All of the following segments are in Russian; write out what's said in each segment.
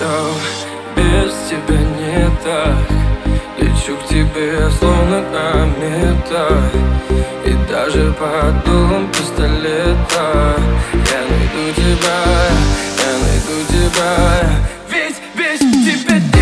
все без тебя не так. Лечу к тебе словно комета И даже под дулом пистолета Я найду тебя, я найду тебя. Ведь без тебя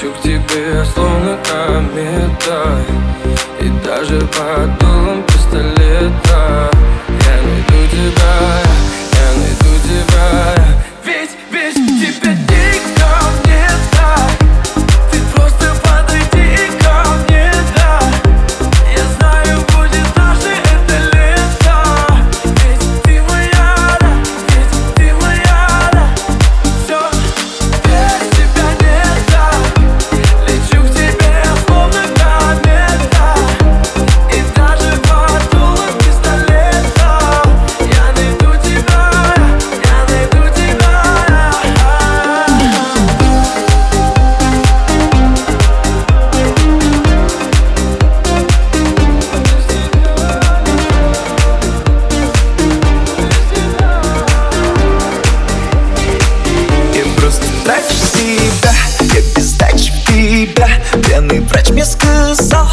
Лечу к тебе, словно комета И даже под дулом пистолета. пьяный врач мне сказал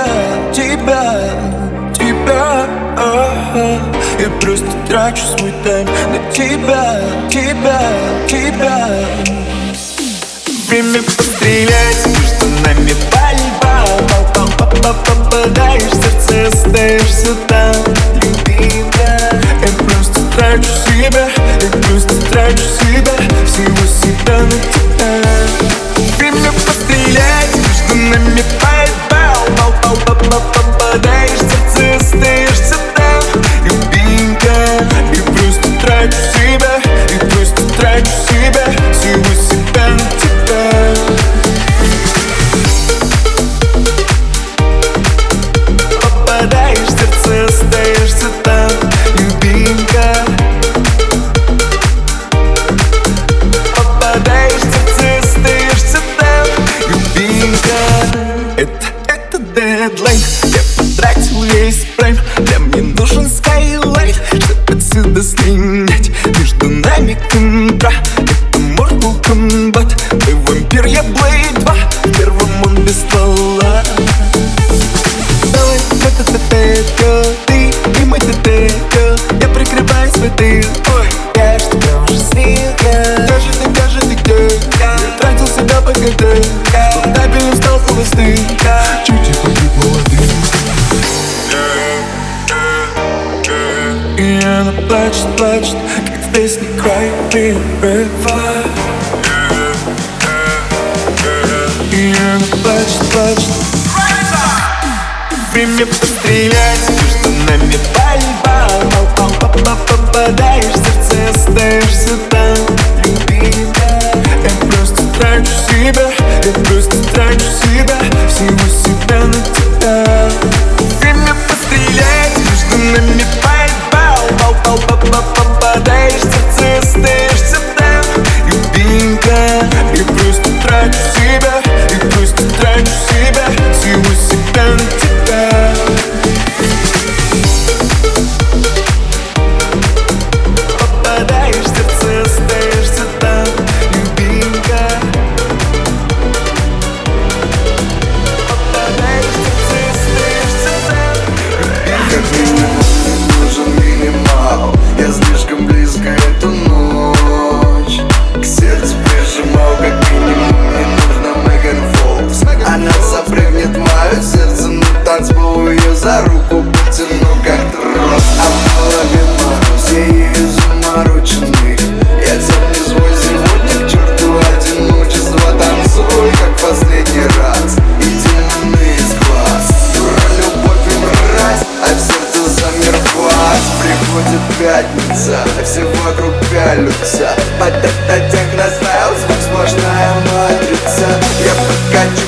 тебя, тебя, тебя Я просто трачу свой тайм на тебя, тебя, тебя. Время пострелять между нами пальба Попадаешь в сердце, остаешься комбат Ты вампир, я Блейд 2 первым он без ствола. Давай, та-та-та-та-та Ты и мой тетя, Я прикрываю свой тыл Ой, я ж тебя уже слила Где же ты, где же ты, где? Я тратил себя по КД Стабильным стал холостым Чуть и погиб молодым. И она плачет, плачет Как в песне Cry Me River Время пострелять между нами пальба Попа попадаешь в сердце, остаешься там. Любимая Я просто трачу себя Я просто трачу себя Всего себя Я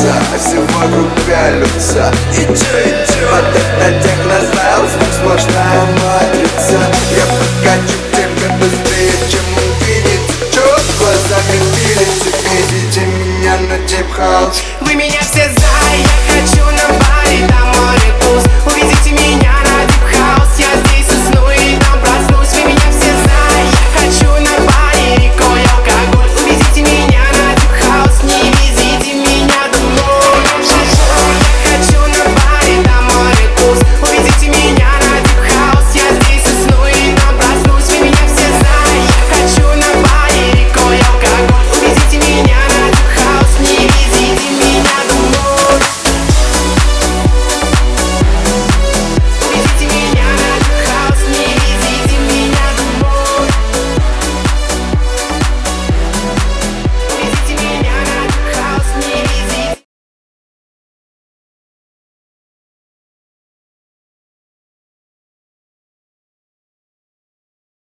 колеса А все вокруг пялются И чё, и чё? Вот это технозайл, звук сплошная матрица. Я подкачу к тебе быстрее, чем увидит Чё, глазами инфинити Видите меня на дип-хаус Вы меня все